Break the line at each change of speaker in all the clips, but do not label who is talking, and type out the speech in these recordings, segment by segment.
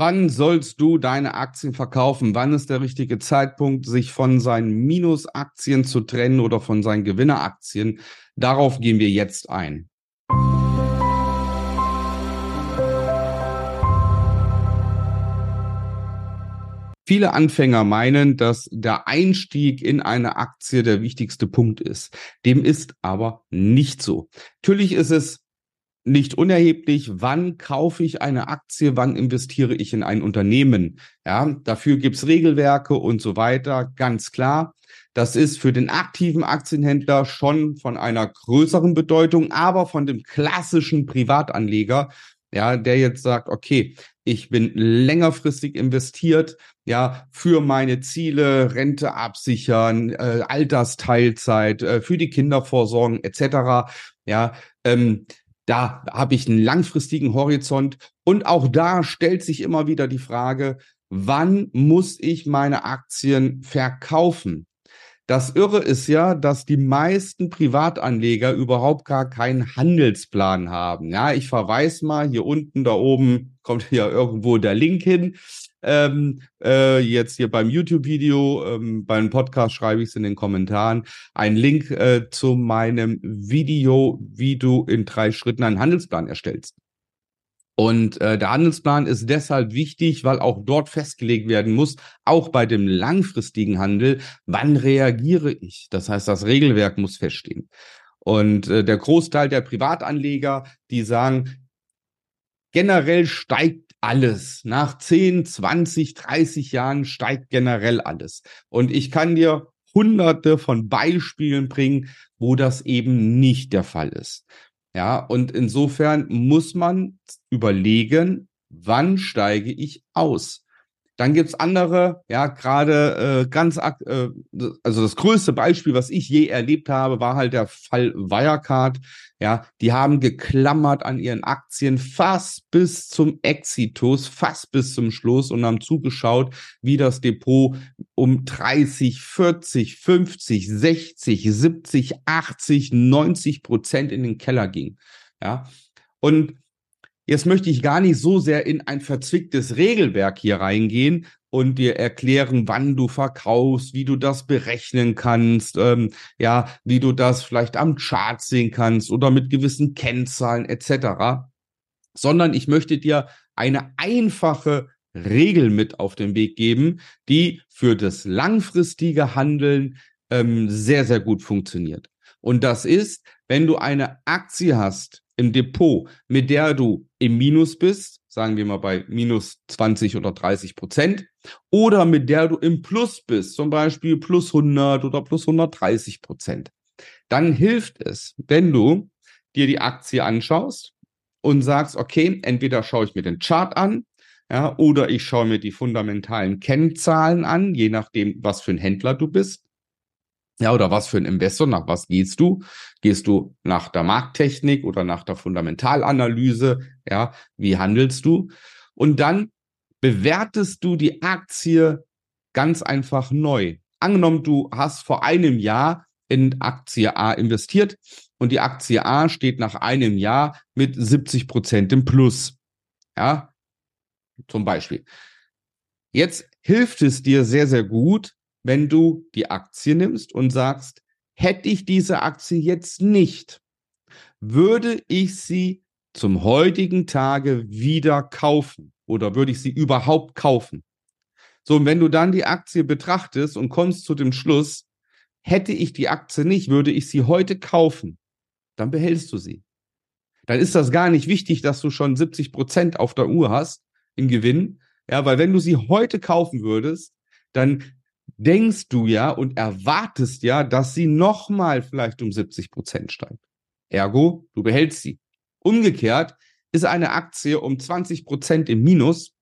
Wann sollst du deine Aktien verkaufen? Wann ist der richtige Zeitpunkt, sich von seinen Minusaktien zu trennen oder von seinen Gewinneraktien? Darauf gehen wir jetzt ein. Viele Anfänger meinen, dass der Einstieg in eine Aktie der wichtigste Punkt ist. Dem ist aber nicht so. Natürlich ist es nicht unerheblich, wann kaufe ich eine Aktie, wann investiere ich in ein Unternehmen. Ja, dafür gibt's Regelwerke und so weiter, ganz klar. Das ist für den aktiven Aktienhändler schon von einer größeren Bedeutung, aber von dem klassischen Privatanleger, ja, der jetzt sagt, okay, ich bin längerfristig investiert, ja, für meine Ziele, Rente absichern, äh, Altersteilzeit, äh, für die Kindervorsorge etc. Ja, ähm, da habe ich einen langfristigen Horizont und auch da stellt sich immer wieder die Frage, wann muss ich meine Aktien verkaufen? Das Irre ist ja, dass die meisten Privatanleger überhaupt gar keinen Handelsplan haben. Ja, ich verweise mal hier unten, da oben kommt hier irgendwo der Link hin. Ähm, äh, jetzt hier beim YouTube-Video, ähm, beim Podcast schreibe ich es in den Kommentaren, ein Link äh, zu meinem Video, wie du in drei Schritten einen Handelsplan erstellst. Und äh, der Handelsplan ist deshalb wichtig, weil auch dort festgelegt werden muss, auch bei dem langfristigen Handel, wann reagiere ich? Das heißt, das Regelwerk muss feststehen. Und äh, der Großteil der Privatanleger, die sagen, generell steigt alles. Nach 10, 20, 30 Jahren steigt generell alles. Und ich kann dir hunderte von Beispielen bringen, wo das eben nicht der Fall ist. Ja, und insofern muss man überlegen, wann steige ich aus? Dann gibt's andere, ja, gerade äh, ganz, äh, also das größte Beispiel, was ich je erlebt habe, war halt der Fall Wirecard. Ja, die haben geklammert an ihren Aktien fast bis zum Exitus, fast bis zum Schluss und haben zugeschaut, wie das Depot um 30, 40, 50, 60, 70, 80, 90 Prozent in den Keller ging. Ja, und Jetzt möchte ich gar nicht so sehr in ein verzwicktes Regelwerk hier reingehen und dir erklären, wann du verkaufst, wie du das berechnen kannst, ähm, ja, wie du das vielleicht am Chart sehen kannst oder mit gewissen Kennzahlen etc., sondern ich möchte dir eine einfache Regel mit auf den Weg geben, die für das langfristige Handeln ähm, sehr, sehr gut funktioniert. Und das ist, wenn du eine Aktie hast, im Depot, mit der du im Minus bist, sagen wir mal bei minus 20 oder 30 Prozent, oder mit der du im Plus bist, zum Beispiel plus 100 oder plus 130 Prozent, dann hilft es, wenn du dir die Aktie anschaust und sagst, okay, entweder schaue ich mir den Chart an, ja, oder ich schaue mir die fundamentalen Kennzahlen an, je nachdem, was für ein Händler du bist. Ja, oder was für ein Investor, nach was gehst du? Gehst du nach der Markttechnik oder nach der Fundamentalanalyse? Ja, wie handelst du? Und dann bewertest du die Aktie ganz einfach neu. Angenommen, du hast vor einem Jahr in Aktie A investiert und die Aktie A steht nach einem Jahr mit 70 Prozent im Plus. Ja, zum Beispiel. Jetzt hilft es dir sehr, sehr gut, wenn du die Aktie nimmst und sagst, hätte ich diese Aktie jetzt nicht, würde ich sie zum heutigen Tage wieder kaufen oder würde ich sie überhaupt kaufen? So, und wenn du dann die Aktie betrachtest und kommst zu dem Schluss, hätte ich die Aktie nicht, würde ich sie heute kaufen, dann behältst du sie. Dann ist das gar nicht wichtig, dass du schon 70 Prozent auf der Uhr hast im Gewinn. Ja, weil wenn du sie heute kaufen würdest, dann denkst du ja und erwartest ja, dass sie nochmal vielleicht um 70 Prozent steigt. Ergo, du behältst sie. Umgekehrt ist eine Aktie um 20 Prozent im Minus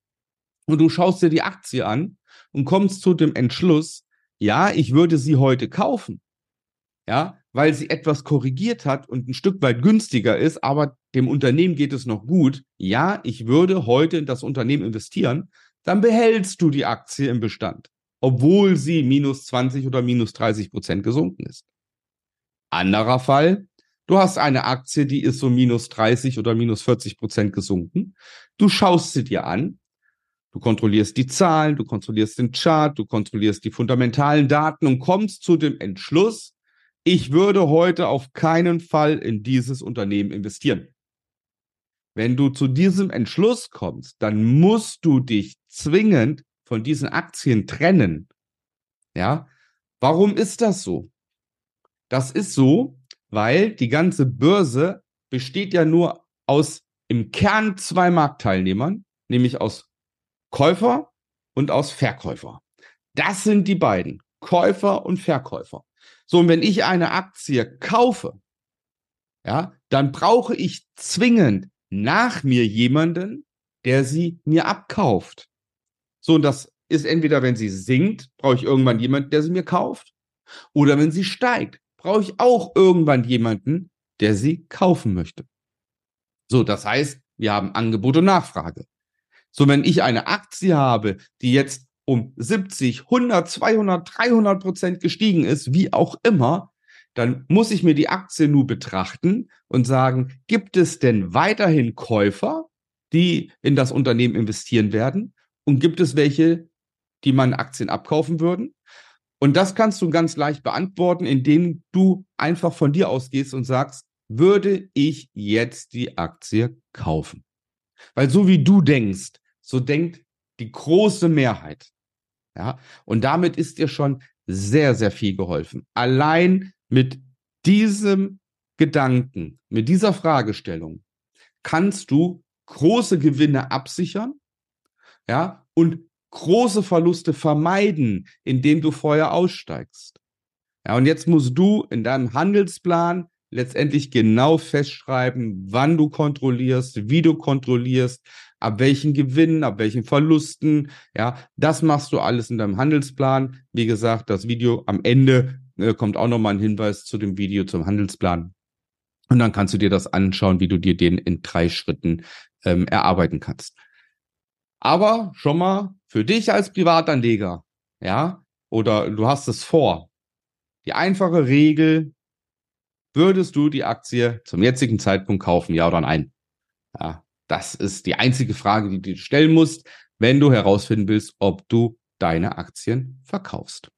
und du schaust dir die Aktie an und kommst zu dem Entschluss, ja, ich würde sie heute kaufen. Ja, weil sie etwas korrigiert hat und ein Stück weit günstiger ist, aber dem Unternehmen geht es noch gut. Ja, ich würde heute in das Unternehmen investieren, dann behältst du die Aktie im Bestand obwohl sie minus 20 oder minus 30 Prozent gesunken ist. Anderer Fall, du hast eine Aktie, die ist so minus 30 oder minus 40 Prozent gesunken. Du schaust sie dir an, Du kontrollierst die Zahlen, du kontrollierst den Chart, du kontrollierst die fundamentalen Daten und kommst zu dem Entschluss, ich würde heute auf keinen Fall in dieses Unternehmen investieren. Wenn du zu diesem Entschluss kommst, dann musst du dich zwingend von diesen Aktien trennen. Ja, warum ist das so? Das ist so, weil die ganze Börse besteht ja nur aus im Kern zwei Marktteilnehmern, nämlich aus Käufer und aus Verkäufer. Das sind die beiden, Käufer und Verkäufer. So, und wenn ich eine Aktie kaufe, ja, dann brauche ich zwingend nach mir jemanden, der sie mir abkauft. So, und das ist entweder, wenn sie sinkt, brauche ich irgendwann jemanden, der sie mir kauft, oder wenn sie steigt, brauche ich auch irgendwann jemanden, der sie kaufen möchte. So, das heißt, wir haben Angebot und Nachfrage. So, wenn ich eine Aktie habe, die jetzt um 70, 100, 200, 300 Prozent gestiegen ist, wie auch immer, dann muss ich mir die Aktie nur betrachten und sagen, gibt es denn weiterhin Käufer, die in das Unternehmen investieren werden? Und gibt es welche, die meine Aktien abkaufen würden? Und das kannst du ganz leicht beantworten, indem du einfach von dir ausgehst und sagst, würde ich jetzt die Aktie kaufen? Weil so wie du denkst, so denkt die große Mehrheit. Ja, und damit ist dir schon sehr, sehr viel geholfen. Allein mit diesem Gedanken, mit dieser Fragestellung kannst du große Gewinne absichern, ja, und große Verluste vermeiden, indem du vorher aussteigst. Ja, und jetzt musst du in deinem Handelsplan letztendlich genau festschreiben, wann du kontrollierst, wie du kontrollierst, ab welchen Gewinnen, ab welchen Verlusten. Ja, das machst du alles in deinem Handelsplan. Wie gesagt, das Video am Ende äh, kommt auch nochmal ein Hinweis zu dem Video zum Handelsplan. Und dann kannst du dir das anschauen, wie du dir den in drei Schritten ähm, erarbeiten kannst. Aber schon mal für dich als Privatanleger, ja, oder du hast es vor. Die einfache Regel, würdest du die Aktie zum jetzigen Zeitpunkt kaufen, ja oder nein? Ja, das ist die einzige Frage, die du stellen musst, wenn du herausfinden willst, ob du deine Aktien verkaufst.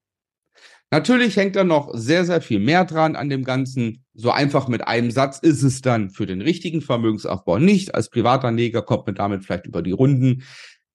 Natürlich hängt da noch sehr, sehr viel mehr dran an dem Ganzen. So einfach mit einem Satz ist es dann für den richtigen Vermögensaufbau nicht. Als Privatanleger kommt man damit vielleicht über die Runden.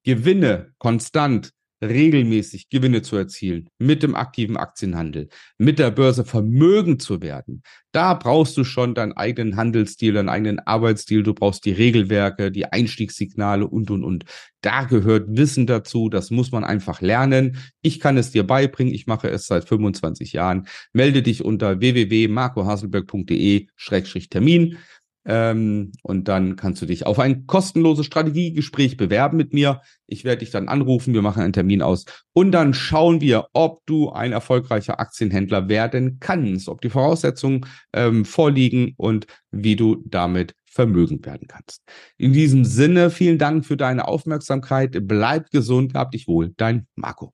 Gewinne konstant regelmäßig Gewinne zu erzielen, mit dem aktiven Aktienhandel, mit der Börse Vermögen zu werden, da brauchst du schon deinen eigenen Handelsstil, deinen eigenen Arbeitsstil, du brauchst die Regelwerke, die Einstiegssignale und, und, und. Da gehört Wissen dazu, das muss man einfach lernen. Ich kann es dir beibringen, ich mache es seit 25 Jahren. Melde dich unter www.marcohaselberg.de-termin. Ähm, und dann kannst du dich auf ein kostenloses Strategiegespräch bewerben mit mir. Ich werde dich dann anrufen, wir machen einen Termin aus und dann schauen wir, ob du ein erfolgreicher Aktienhändler werden kannst, ob die Voraussetzungen ähm, vorliegen und wie du damit vermögend werden kannst. In diesem Sinne, vielen Dank für deine Aufmerksamkeit. Bleib gesund, hab dich wohl, dein Marco.